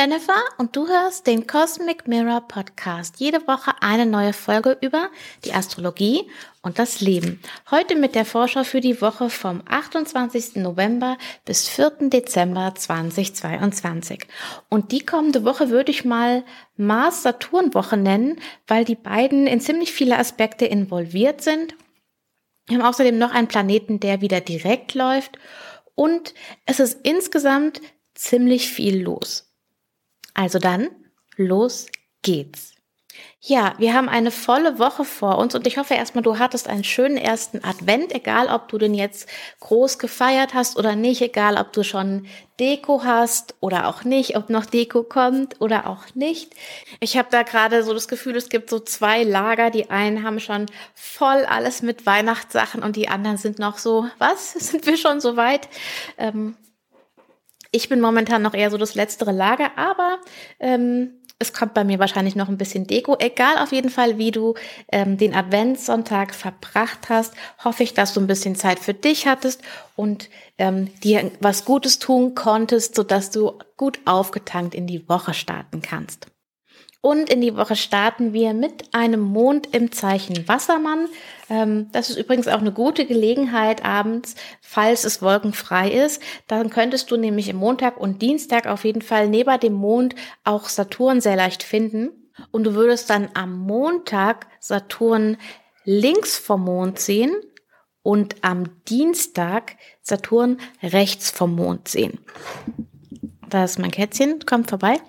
Jennifer und du hörst den Cosmic Mirror Podcast. Jede Woche eine neue Folge über die Astrologie und das Leben. Heute mit der Vorschau für die Woche vom 28. November bis 4. Dezember 2022. Und die kommende Woche würde ich mal Mars-Saturn-Woche nennen, weil die beiden in ziemlich viele Aspekte involviert sind. Wir haben außerdem noch einen Planeten, der wieder direkt läuft. Und es ist insgesamt ziemlich viel los. Also dann, los geht's. Ja, wir haben eine volle Woche vor uns und ich hoffe erstmal, du hattest einen schönen ersten Advent, egal ob du den jetzt groß gefeiert hast oder nicht, egal ob du schon Deko hast oder auch nicht, ob noch Deko kommt oder auch nicht. Ich habe da gerade so das Gefühl, es gibt so zwei Lager. Die einen haben schon voll alles mit Weihnachtssachen und die anderen sind noch so, was? Sind wir schon so weit? Ähm, ich bin momentan noch eher so das letztere Lager, aber ähm, es kommt bei mir wahrscheinlich noch ein bisschen Deko. Egal auf jeden Fall, wie du ähm, den Adventssonntag verbracht hast, hoffe ich, dass du ein bisschen Zeit für dich hattest und ähm, dir was Gutes tun konntest, sodass du gut aufgetankt in die Woche starten kannst. Und in die Woche starten wir mit einem Mond im Zeichen Wassermann. Ähm, das ist übrigens auch eine gute Gelegenheit abends, falls es wolkenfrei ist. Dann könntest du nämlich im Montag und Dienstag auf jeden Fall neben dem Mond auch Saturn sehr leicht finden. Und du würdest dann am Montag Saturn links vom Mond sehen und am Dienstag Saturn rechts vom Mond sehen. Da ist mein Kätzchen, kommt vorbei.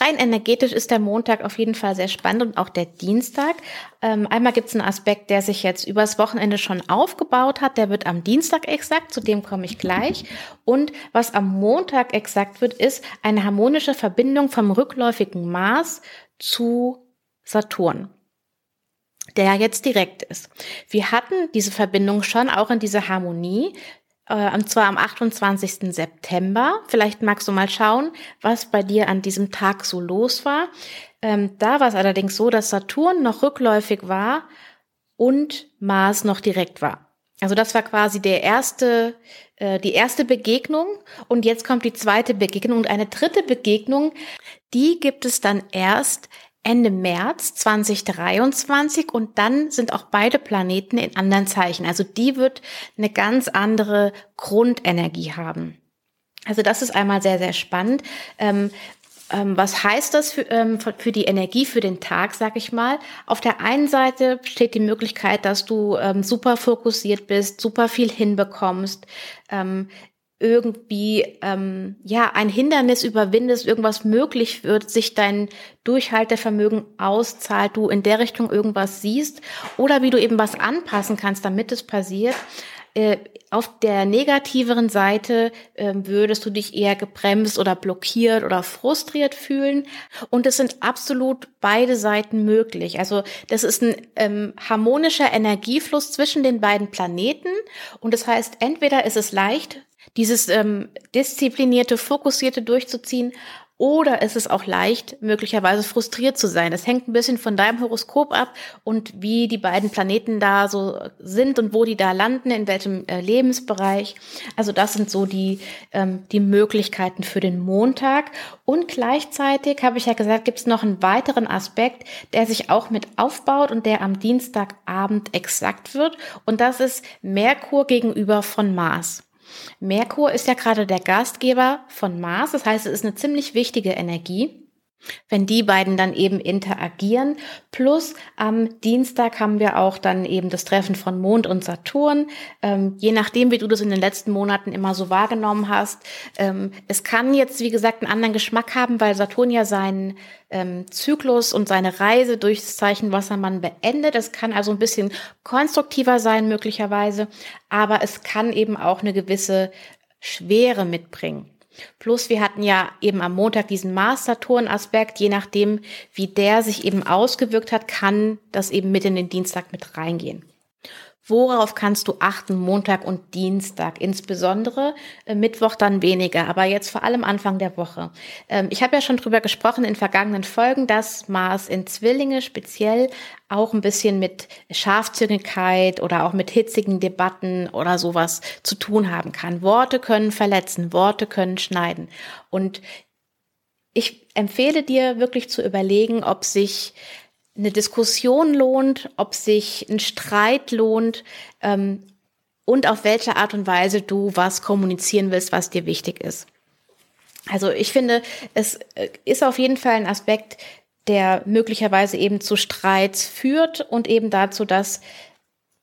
Rein energetisch ist der Montag auf jeden Fall sehr spannend und auch der Dienstag. Ähm, einmal gibt es einen Aspekt, der sich jetzt übers Wochenende schon aufgebaut hat. Der wird am Dienstag exakt, zu dem komme ich gleich. Und was am Montag exakt wird, ist eine harmonische Verbindung vom rückläufigen Mars zu Saturn der jetzt direkt ist. Wir hatten diese Verbindung schon auch in dieser Harmonie äh, und zwar am 28. September. Vielleicht magst du mal schauen, was bei dir an diesem Tag so los war. Ähm, da war es allerdings so, dass Saturn noch rückläufig war und Mars noch direkt war. Also das war quasi der erste, äh, die erste Begegnung und jetzt kommt die zweite Begegnung und eine dritte Begegnung, die gibt es dann erst Ende März 2023 und dann sind auch beide Planeten in anderen Zeichen. Also die wird eine ganz andere Grundenergie haben. Also das ist einmal sehr, sehr spannend. Ähm, ähm, was heißt das für, ähm, für die Energie für den Tag, sag ich mal? Auf der einen Seite steht die Möglichkeit, dass du ähm, super fokussiert bist, super viel hinbekommst, ähm, irgendwie ähm, ja ein Hindernis überwindest, irgendwas möglich wird, sich dein Durchhaltevermögen auszahlt, du in der Richtung irgendwas siehst oder wie du eben was anpassen kannst, damit es passiert. Äh, auf der negativeren Seite äh, würdest du dich eher gebremst oder blockiert oder frustriert fühlen. Und es sind absolut beide Seiten möglich. Also das ist ein ähm, harmonischer Energiefluss zwischen den beiden Planeten. Und das heißt, entweder ist es leicht, dieses ähm, disziplinierte, fokussierte durchzuziehen oder ist es auch leicht, möglicherweise frustriert zu sein. Das hängt ein bisschen von deinem Horoskop ab und wie die beiden Planeten da so sind und wo die da landen, in welchem äh, Lebensbereich. Also das sind so die, ähm, die Möglichkeiten für den Montag. Und gleichzeitig, habe ich ja gesagt, gibt es noch einen weiteren Aspekt, der sich auch mit aufbaut und der am Dienstagabend exakt wird. Und das ist Merkur gegenüber von Mars. Merkur ist ja gerade der Gastgeber von Mars, das heißt, es ist eine ziemlich wichtige Energie. Wenn die beiden dann eben interagieren, plus am Dienstag haben wir auch dann eben das Treffen von Mond und Saturn, ähm, je nachdem, wie du das in den letzten Monaten immer so wahrgenommen hast. Ähm, es kann jetzt, wie gesagt, einen anderen Geschmack haben, weil Saturn ja seinen ähm, Zyklus und seine Reise durchs Zeichen Wassermann beendet. Es kann also ein bisschen konstruktiver sein möglicherweise, aber es kann eben auch eine gewisse Schwere mitbringen. Plus wir hatten ja eben am Montag diesen Mars-Saturn-Aspekt. Je nachdem, wie der sich eben ausgewirkt hat, kann das eben mit in den Dienstag mit reingehen. Worauf kannst du achten Montag und Dienstag? Insbesondere äh, Mittwoch dann weniger, aber jetzt vor allem Anfang der Woche. Ähm, ich habe ja schon drüber gesprochen in vergangenen Folgen, dass Mars in Zwillinge speziell auch ein bisschen mit Scharfzüngigkeit oder auch mit hitzigen Debatten oder sowas zu tun haben kann. Worte können verletzen, Worte können schneiden. Und ich empfehle dir wirklich zu überlegen, ob sich eine Diskussion lohnt, ob sich ein Streit lohnt ähm, und auf welche Art und Weise du was kommunizieren willst, was dir wichtig ist. Also ich finde, es äh, ist auf jeden Fall ein Aspekt, der möglicherweise eben zu Streits führt und eben dazu, dass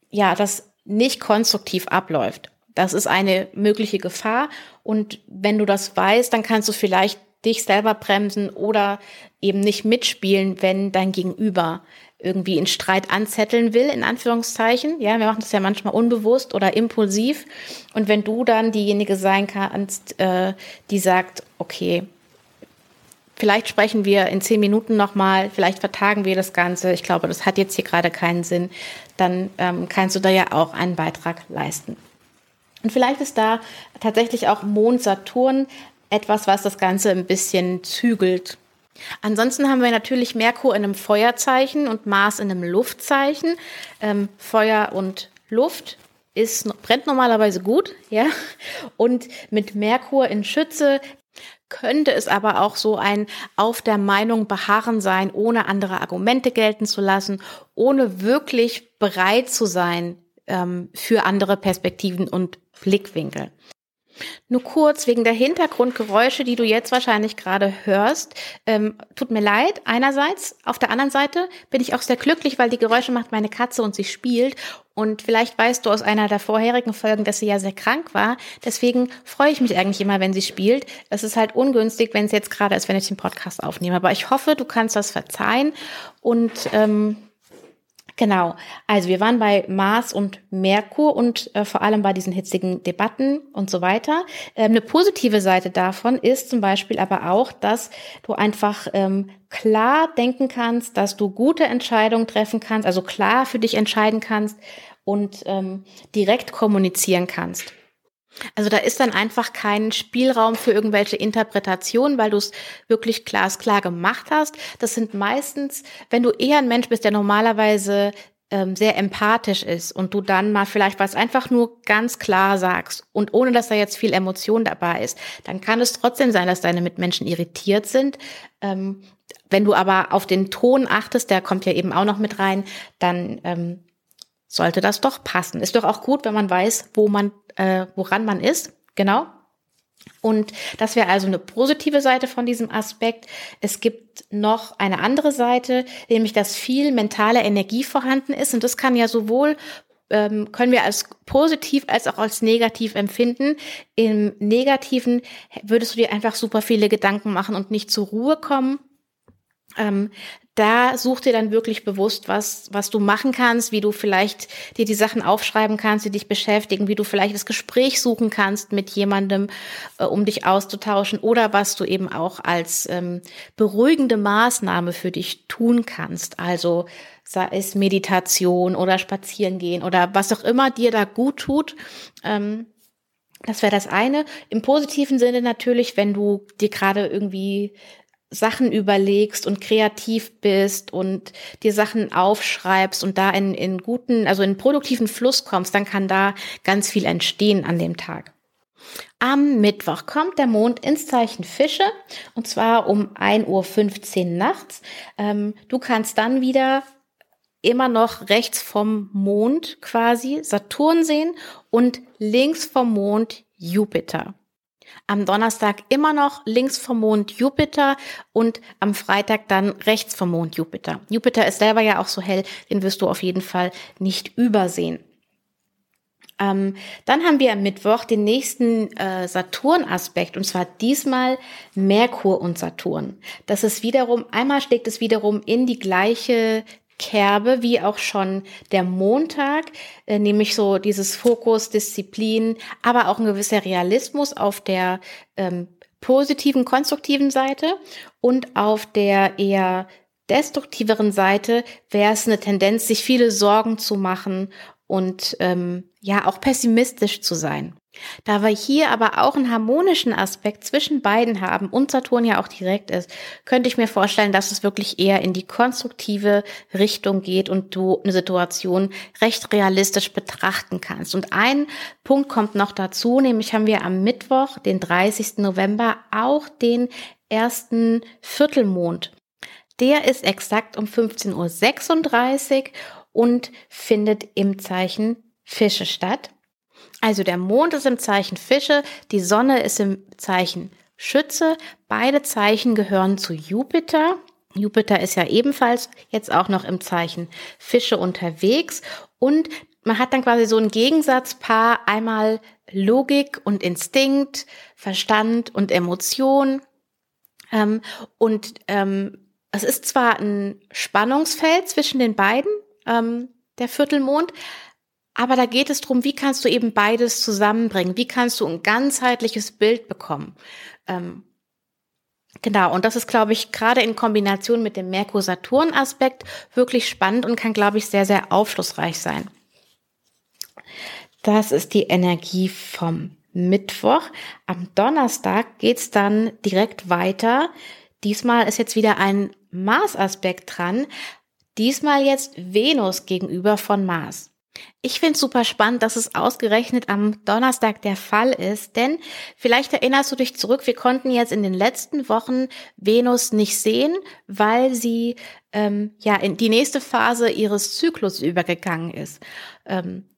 ja, das nicht konstruktiv abläuft. Das ist eine mögliche Gefahr. Und wenn du das weißt, dann kannst du vielleicht dich selber bremsen oder eben nicht mitspielen, wenn dein Gegenüber irgendwie in Streit anzetteln will, in Anführungszeichen. Ja, wir machen das ja manchmal unbewusst oder impulsiv. Und wenn du dann diejenige sein kannst, äh, die sagt, okay, vielleicht sprechen wir in zehn Minuten nochmal, vielleicht vertagen wir das Ganze. Ich glaube, das hat jetzt hier gerade keinen Sinn. Dann ähm, kannst du da ja auch einen Beitrag leisten. Und vielleicht ist da tatsächlich auch Mond Saturn etwas, was das Ganze ein bisschen zügelt. Ansonsten haben wir natürlich Merkur in einem Feuerzeichen und Mars in einem Luftzeichen. Ähm, Feuer und Luft ist, brennt normalerweise gut, ja. Und mit Merkur in Schütze könnte es aber auch so ein auf der Meinung beharren sein, ohne andere Argumente gelten zu lassen, ohne wirklich bereit zu sein ähm, für andere Perspektiven und Blickwinkel. Nur kurz wegen der Hintergrundgeräusche, die du jetzt wahrscheinlich gerade hörst. Ähm, tut mir leid, einerseits. Auf der anderen Seite bin ich auch sehr glücklich, weil die Geräusche macht meine Katze und sie spielt. Und vielleicht weißt du aus einer der vorherigen Folgen, dass sie ja sehr krank war. Deswegen freue ich mich eigentlich immer, wenn sie spielt. Es ist halt ungünstig, wenn es jetzt gerade ist, wenn ich den Podcast aufnehme. Aber ich hoffe, du kannst das verzeihen. Und ähm, Genau. Also wir waren bei Mars und Merkur und äh, vor allem bei diesen hitzigen Debatten und so weiter. Ähm, eine positive Seite davon ist zum Beispiel aber auch, dass du einfach ähm, klar denken kannst, dass du gute Entscheidungen treffen kannst, also klar für dich entscheiden kannst und ähm, direkt kommunizieren kannst. Also da ist dann einfach kein Spielraum für irgendwelche Interpretationen, weil du es wirklich glasklar gemacht hast. Das sind meistens, wenn du eher ein Mensch bist, der normalerweise ähm, sehr empathisch ist und du dann mal vielleicht was einfach nur ganz klar sagst und ohne dass da jetzt viel Emotion dabei ist, dann kann es trotzdem sein, dass deine Mitmenschen irritiert sind. Ähm, wenn du aber auf den Ton achtest, der kommt ja eben auch noch mit rein, dann ähm, sollte das doch passen. Ist doch auch gut, wenn man weiß, wo man, äh, woran man ist. Genau. Und das wäre also eine positive Seite von diesem Aspekt. Es gibt noch eine andere Seite, nämlich dass viel mentale Energie vorhanden ist. Und das kann ja sowohl ähm, können wir als positiv als auch als negativ empfinden. Im Negativen würdest du dir einfach super viele Gedanken machen und nicht zur Ruhe kommen. Ähm, da such dir dann wirklich bewusst, was, was du machen kannst, wie du vielleicht dir die Sachen aufschreiben kannst, die dich beschäftigen, wie du vielleicht das Gespräch suchen kannst mit jemandem, äh, um dich auszutauschen oder was du eben auch als ähm, beruhigende Maßnahme für dich tun kannst. Also sei es Meditation oder Spazierengehen oder was auch immer dir da gut tut. Ähm, das wäre das eine. Im positiven Sinne natürlich, wenn du dir gerade irgendwie Sachen überlegst und kreativ bist und dir Sachen aufschreibst und da in, in guten, also in produktiven Fluss kommst, dann kann da ganz viel entstehen an dem Tag. Am Mittwoch kommt der Mond ins Zeichen Fische und zwar um 1.15 Uhr nachts. Ähm, du kannst dann wieder immer noch rechts vom Mond quasi Saturn sehen und links vom Mond Jupiter. Am Donnerstag immer noch links vom Mond Jupiter und am Freitag dann rechts vom Mond Jupiter. Jupiter ist selber ja auch so hell, den wirst du auf jeden Fall nicht übersehen. Ähm, dann haben wir am Mittwoch den nächsten äh, Saturn-Aspekt und zwar diesmal Merkur und Saturn. Das ist wiederum, einmal schlägt es wiederum in die gleiche Kerbe wie auch schon der Montag, äh, nämlich so dieses Fokus, Disziplin, aber auch ein gewisser Realismus auf der ähm, positiven, konstruktiven Seite und auf der eher destruktiveren Seite wäre es eine Tendenz, sich viele Sorgen zu machen und ähm, ja auch pessimistisch zu sein. Da wir hier aber auch einen harmonischen Aspekt zwischen beiden haben und Saturn ja auch direkt ist, könnte ich mir vorstellen, dass es wirklich eher in die konstruktive Richtung geht und du eine Situation recht realistisch betrachten kannst. Und ein Punkt kommt noch dazu, nämlich haben wir am Mittwoch, den 30. November, auch den ersten Viertelmond. Der ist exakt um 15.36 Uhr und findet im Zeichen Fische statt. Also der Mond ist im Zeichen Fische, die Sonne ist im Zeichen Schütze. Beide Zeichen gehören zu Jupiter. Jupiter ist ja ebenfalls jetzt auch noch im Zeichen Fische unterwegs und man hat dann quasi so ein Gegensatzpaar, einmal Logik und Instinkt, Verstand und Emotion. Ähm, und ähm, es ist zwar ein Spannungsfeld zwischen den beiden, ähm, der Viertelmond, aber da geht es darum, wie kannst du eben beides zusammenbringen? Wie kannst du ein ganzheitliches Bild bekommen? Ähm, genau, und das ist, glaube ich, gerade in Kombination mit dem Merkur-Saturn-Aspekt wirklich spannend und kann, glaube ich, sehr, sehr aufschlussreich sein. Das ist die Energie vom Mittwoch. Am Donnerstag geht's dann direkt weiter. Diesmal ist jetzt wieder ein Mars-Aspekt dran. Diesmal jetzt Venus gegenüber von Mars. Ich finde es super spannend, dass es ausgerechnet am Donnerstag der Fall ist, denn vielleicht erinnerst du dich zurück, wir konnten jetzt in den letzten Wochen Venus nicht sehen, weil sie ähm, ja in die nächste Phase ihres Zyklus übergegangen ist. Ähm,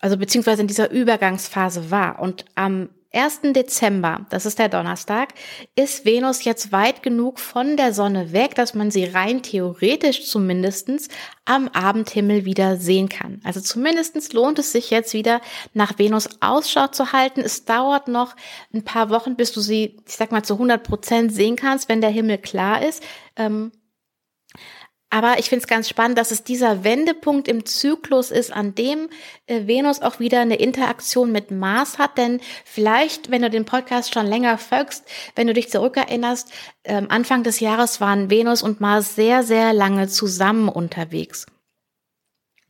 also beziehungsweise in dieser Übergangsphase war. Und am 1. Dezember, das ist der Donnerstag, ist Venus jetzt weit genug von der Sonne weg, dass man sie rein theoretisch zumindestens am Abendhimmel wieder sehen kann. Also zumindestens lohnt es sich jetzt wieder nach Venus Ausschau zu halten. Es dauert noch ein paar Wochen, bis du sie, ich sag mal, zu 100 Prozent sehen kannst, wenn der Himmel klar ist. Ähm, aber ich finde es ganz spannend, dass es dieser Wendepunkt im Zyklus ist, an dem äh, Venus auch wieder eine Interaktion mit Mars hat. Denn vielleicht, wenn du den Podcast schon länger folgst, wenn du dich zurückerinnerst, äh, Anfang des Jahres waren Venus und Mars sehr, sehr lange zusammen unterwegs.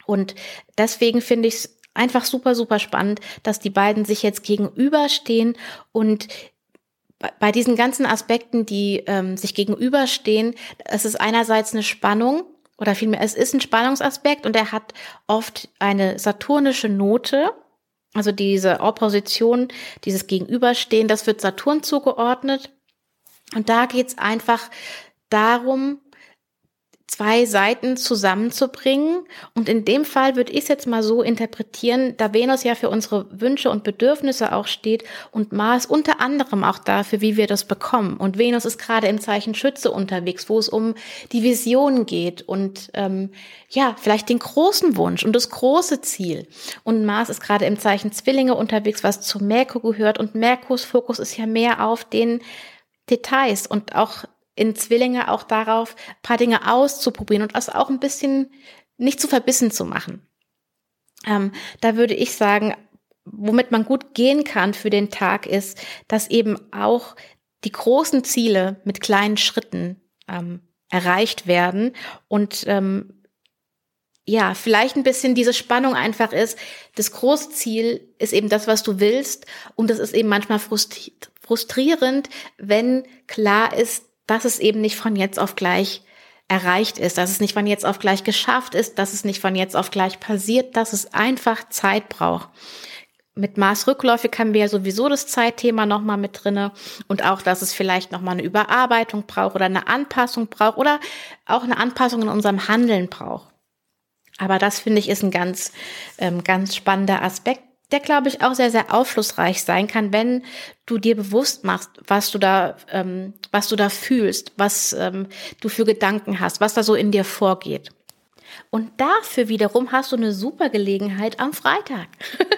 Und deswegen finde ich es einfach super, super spannend, dass die beiden sich jetzt gegenüberstehen und bei diesen ganzen Aspekten, die ähm, sich gegenüberstehen, es ist einerseits eine Spannung oder vielmehr es ist ein Spannungsaspekt und er hat oft eine saturnische Note. Also diese Opposition, dieses Gegenüberstehen, das wird Saturn zugeordnet. Und da geht's einfach darum, zwei Seiten zusammenzubringen. Und in dem Fall würde ich es jetzt mal so interpretieren, da Venus ja für unsere Wünsche und Bedürfnisse auch steht und Mars unter anderem auch dafür, wie wir das bekommen. Und Venus ist gerade im Zeichen Schütze unterwegs, wo es um die Vision geht und ähm, ja, vielleicht den großen Wunsch und das große Ziel. Und Mars ist gerade im Zeichen Zwillinge unterwegs, was zu Merkur gehört. Und Merkurs Fokus ist ja mehr auf den Details und auch in Zwillinge auch darauf, paar Dinge auszuprobieren und das auch ein bisschen nicht zu verbissen zu machen. Ähm, da würde ich sagen, womit man gut gehen kann für den Tag ist, dass eben auch die großen Ziele mit kleinen Schritten ähm, erreicht werden und ähm, ja, vielleicht ein bisschen diese Spannung einfach ist. Das große Ziel ist eben das, was du willst und das ist eben manchmal frustrierend, wenn klar ist, dass es eben nicht von jetzt auf gleich erreicht ist, dass es nicht von jetzt auf gleich geschafft ist, dass es nicht von jetzt auf gleich passiert, dass es einfach Zeit braucht. Mit Maßrückläufig haben wir ja sowieso das Zeitthema nochmal mit drinne und auch, dass es vielleicht nochmal eine Überarbeitung braucht oder eine Anpassung braucht oder auch eine Anpassung in unserem Handeln braucht. Aber das finde ich ist ein ganz, ähm, ganz spannender Aspekt, der, glaube ich, auch sehr, sehr aufschlussreich sein kann, wenn du dir bewusst machst, was du da, ähm, was du da fühlst, was ähm, du für Gedanken hast, was da so in dir vorgeht. Und dafür wiederum hast du eine super Gelegenheit am Freitag.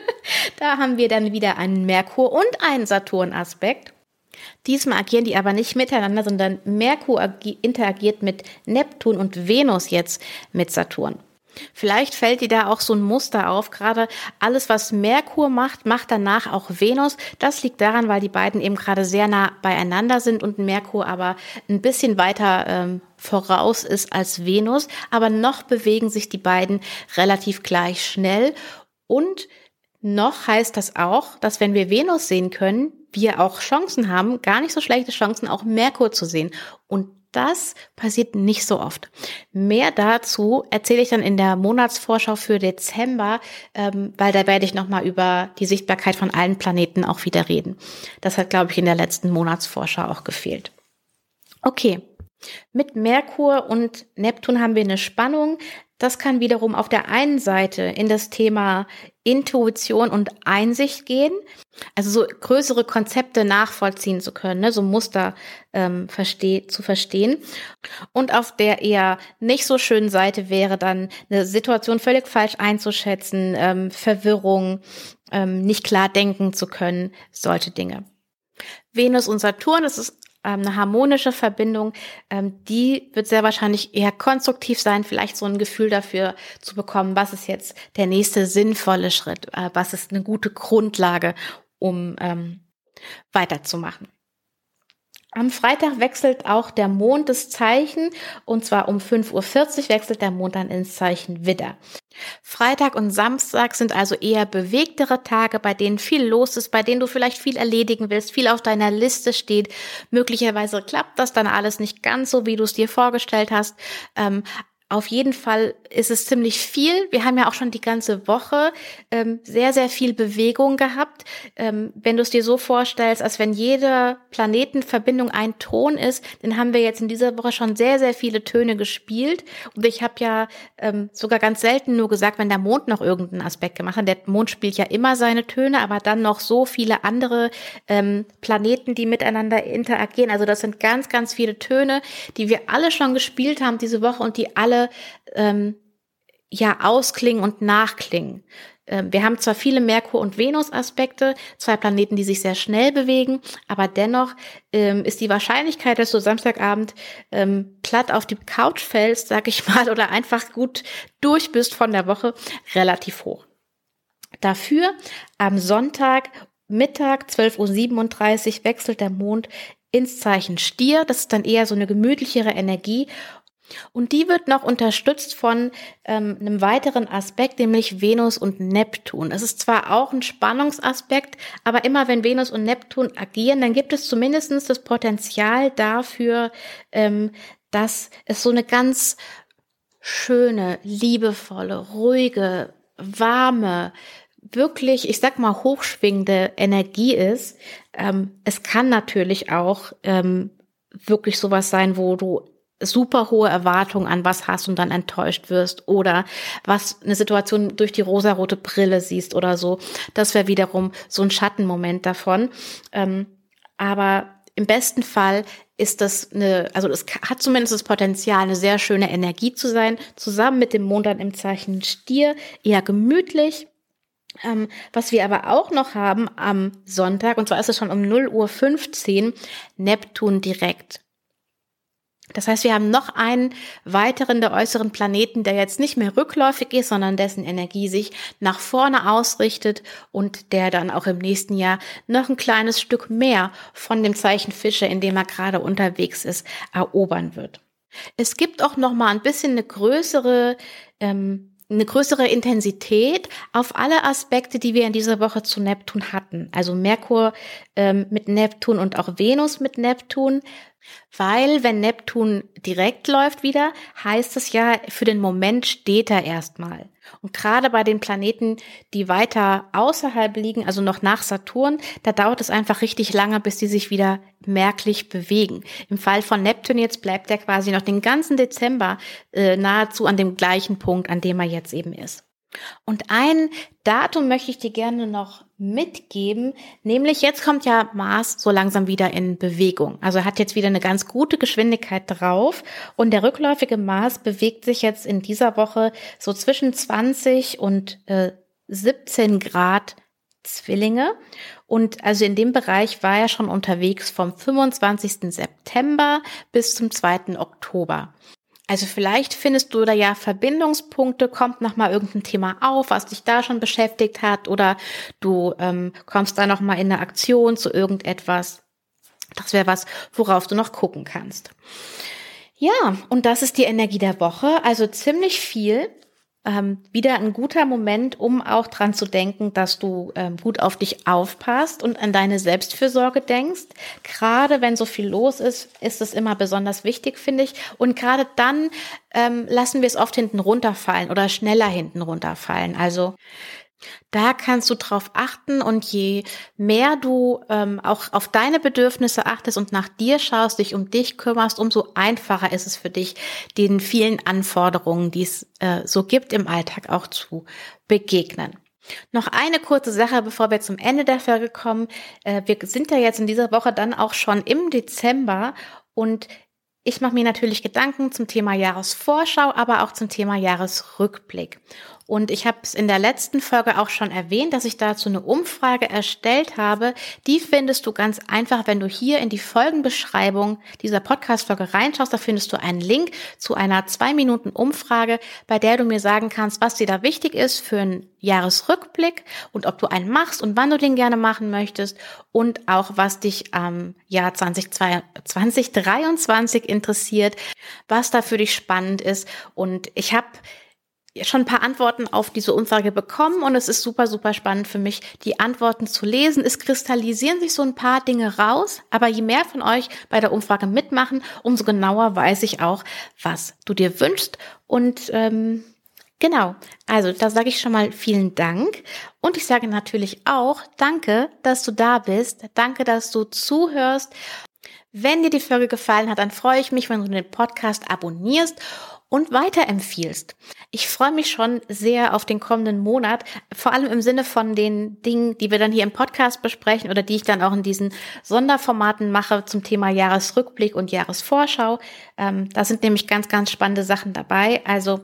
da haben wir dann wieder einen Merkur- und einen Saturn-Aspekt. Diesmal agieren die aber nicht miteinander, sondern Merkur interagiert mit Neptun und Venus jetzt mit Saturn. Vielleicht fällt dir da auch so ein Muster auf. Gerade alles, was Merkur macht, macht danach auch Venus. Das liegt daran, weil die beiden eben gerade sehr nah beieinander sind und Merkur aber ein bisschen weiter ähm, voraus ist als Venus. Aber noch bewegen sich die beiden relativ gleich schnell. Und noch heißt das auch, dass wenn wir Venus sehen können, wir auch Chancen haben, gar nicht so schlechte Chancen, auch Merkur zu sehen. Und das passiert nicht so oft. Mehr dazu erzähle ich dann in der Monatsvorschau für Dezember, ähm, weil da werde ich nochmal über die Sichtbarkeit von allen Planeten auch wieder reden. Das hat, glaube ich, in der letzten Monatsvorschau auch gefehlt. Okay, mit Merkur und Neptun haben wir eine Spannung. Das kann wiederum auf der einen Seite in das Thema Intuition und Einsicht gehen, also so größere Konzepte nachvollziehen zu können, ne, so Muster ähm, versteh zu verstehen. Und auf der eher nicht so schönen Seite wäre dann eine Situation völlig falsch einzuschätzen, ähm, Verwirrung, ähm, nicht klar denken zu können, solche Dinge. Venus und Saturn, das ist ähm, eine harmonische Verbindung, ähm, die wird sehr wahrscheinlich eher konstruktiv sein, vielleicht so ein Gefühl dafür zu bekommen, was ist jetzt der nächste sinnvolle Schritt, äh, was ist eine gute Grundlage, um ähm, weiterzumachen. Am Freitag wechselt auch der Mond das Zeichen und zwar um 5.40 Uhr wechselt der Mond dann ins Zeichen Widder. Freitag und Samstag sind also eher bewegtere Tage, bei denen viel los ist, bei denen du vielleicht viel erledigen willst, viel auf deiner Liste steht. Möglicherweise klappt das dann alles nicht ganz so, wie du es dir vorgestellt hast. Ähm, auf jeden Fall ist es ziemlich viel. Wir haben ja auch schon die ganze Woche ähm, sehr, sehr viel Bewegung gehabt. Ähm, wenn du es dir so vorstellst, als wenn jede Planetenverbindung ein Ton ist, dann haben wir jetzt in dieser Woche schon sehr, sehr viele Töne gespielt. Und ich habe ja ähm, sogar ganz selten nur gesagt, wenn der Mond noch irgendeinen Aspekt gemacht hat. Der Mond spielt ja immer seine Töne, aber dann noch so viele andere ähm, Planeten, die miteinander interagieren. Also das sind ganz, ganz viele Töne, die wir alle schon gespielt haben diese Woche und die alle ähm, ja ausklingen und nachklingen. Ähm, wir haben zwar viele Merkur- und Venus-Aspekte, zwei Planeten, die sich sehr schnell bewegen, aber dennoch ähm, ist die Wahrscheinlichkeit, dass du Samstagabend ähm, platt auf die Couch fällst, sag ich mal, oder einfach gut durch bist von der Woche, relativ hoch. Dafür am Sonntag Mittag 12.37 Uhr wechselt der Mond ins Zeichen Stier. Das ist dann eher so eine gemütlichere Energie und die wird noch unterstützt von ähm, einem weiteren Aspekt, nämlich Venus und Neptun. Es ist zwar auch ein Spannungsaspekt, aber immer wenn Venus und Neptun agieren, dann gibt es zumindestens das Potenzial dafür, ähm, dass es so eine ganz schöne, liebevolle, ruhige, warme, wirklich, ich sag mal, hochschwingende Energie ist. Ähm, es kann natürlich auch ähm, wirklich sowas sein, wo du super hohe Erwartungen an was hast und dann enttäuscht wirst oder was eine Situation durch die rosarote Brille siehst oder so. Das wäre wiederum so ein Schattenmoment davon. Ähm, aber im besten Fall ist das eine, also es hat zumindest das Potenzial, eine sehr schöne Energie zu sein, zusammen mit dem Mond dann im Zeichen Stier, eher gemütlich. Ähm, was wir aber auch noch haben am Sonntag, und zwar ist es schon um 0 Uhr 15, Neptun direkt. Das heißt, wir haben noch einen weiteren der äußeren Planeten, der jetzt nicht mehr rückläufig ist, sondern dessen Energie sich nach vorne ausrichtet und der dann auch im nächsten Jahr noch ein kleines Stück mehr von dem Zeichen Fische, in dem er gerade unterwegs ist, erobern wird. Es gibt auch noch mal ein bisschen eine größere ähm, eine größere Intensität auf alle Aspekte, die wir in dieser Woche zu Neptun hatten. Also Merkur ähm, mit Neptun und auch Venus mit Neptun, weil wenn Neptun direkt läuft wieder, heißt es ja, für den Moment steht er erstmal. Und gerade bei den Planeten, die weiter außerhalb liegen, also noch nach Saturn, da dauert es einfach richtig lange, bis die sich wieder merklich bewegen. Im Fall von Neptun jetzt bleibt er quasi noch den ganzen Dezember äh, nahezu an dem gleichen Punkt, an dem er jetzt eben ist. Und ein Datum möchte ich dir gerne noch mitgeben, nämlich jetzt kommt ja Mars so langsam wieder in Bewegung. Also er hat jetzt wieder eine ganz gute Geschwindigkeit drauf und der rückläufige Mars bewegt sich jetzt in dieser Woche so zwischen 20 und äh, 17 Grad Zwillinge. Und also in dem Bereich war er schon unterwegs vom 25. September bis zum 2. Oktober. Also vielleicht findest du da ja Verbindungspunkte, kommt noch mal irgendein Thema auf, was dich da schon beschäftigt hat, oder du ähm, kommst da noch mal in eine Aktion zu irgendetwas. Das wäre was, worauf du noch gucken kannst. Ja, und das ist die Energie der Woche. Also ziemlich viel ähm, wieder ein guter Moment, um auch dran zu denken, dass du ähm, gut auf dich aufpasst und an deine Selbstfürsorge denkst. Gerade wenn so viel los ist, ist es immer besonders wichtig, finde ich. Und gerade dann ähm, lassen wir es oft hinten runterfallen oder schneller hinten runterfallen. Also Da kannst du drauf achten und je mehr du ähm, auch auf deine Bedürfnisse achtest und nach dir schaust, dich um dich kümmerst, umso einfacher ist es für dich, den vielen Anforderungen, die es äh, so gibt im Alltag auch zu begegnen. Noch eine kurze Sache, bevor wir zum Ende der Folge kommen. Äh, wir sind ja jetzt in dieser Woche dann auch schon im Dezember und ich mache mir natürlich Gedanken zum Thema Jahresvorschau, aber auch zum Thema Jahresrückblick. Und ich habe es in der letzten Folge auch schon erwähnt, dass ich dazu eine Umfrage erstellt habe. Die findest du ganz einfach, wenn du hier in die Folgenbeschreibung dieser Podcast-Folge reinschaust. Da findest du einen Link zu einer zwei Minuten Umfrage, bei der du mir sagen kannst, was dir da wichtig ist für einen Jahresrückblick und ob du einen machst und wann du den gerne machen möchtest und auch was dich am Jahr 2023 interessiert, was da für dich spannend ist. Und ich habe schon ein paar Antworten auf diese Umfrage bekommen und es ist super, super spannend für mich, die Antworten zu lesen. Es kristallisieren sich so ein paar Dinge raus, aber je mehr von euch bei der Umfrage mitmachen, umso genauer weiß ich auch, was du dir wünschst. Und ähm, genau, also da sage ich schon mal vielen Dank und ich sage natürlich auch Danke, dass du da bist. Danke, dass du zuhörst. Wenn dir die Folge gefallen hat, dann freue ich mich, wenn du den Podcast abonnierst und weiterempfiehlst. Ich freue mich schon sehr auf den kommenden Monat, vor allem im Sinne von den Dingen, die wir dann hier im Podcast besprechen oder die ich dann auch in diesen Sonderformaten mache zum Thema Jahresrückblick und Jahresvorschau. Ähm, da sind nämlich ganz, ganz spannende Sachen dabei. Also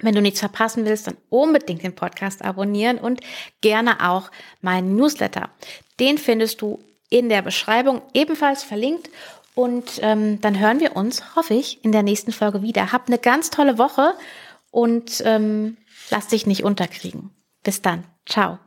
wenn du nichts verpassen willst, dann unbedingt den Podcast abonnieren und gerne auch meinen Newsletter. Den findest du in der Beschreibung ebenfalls verlinkt und ähm, dann hören wir uns, hoffe ich, in der nächsten Folge wieder. Habt eine ganz tolle Woche und ähm, lass dich nicht unterkriegen. Bis dann. Ciao.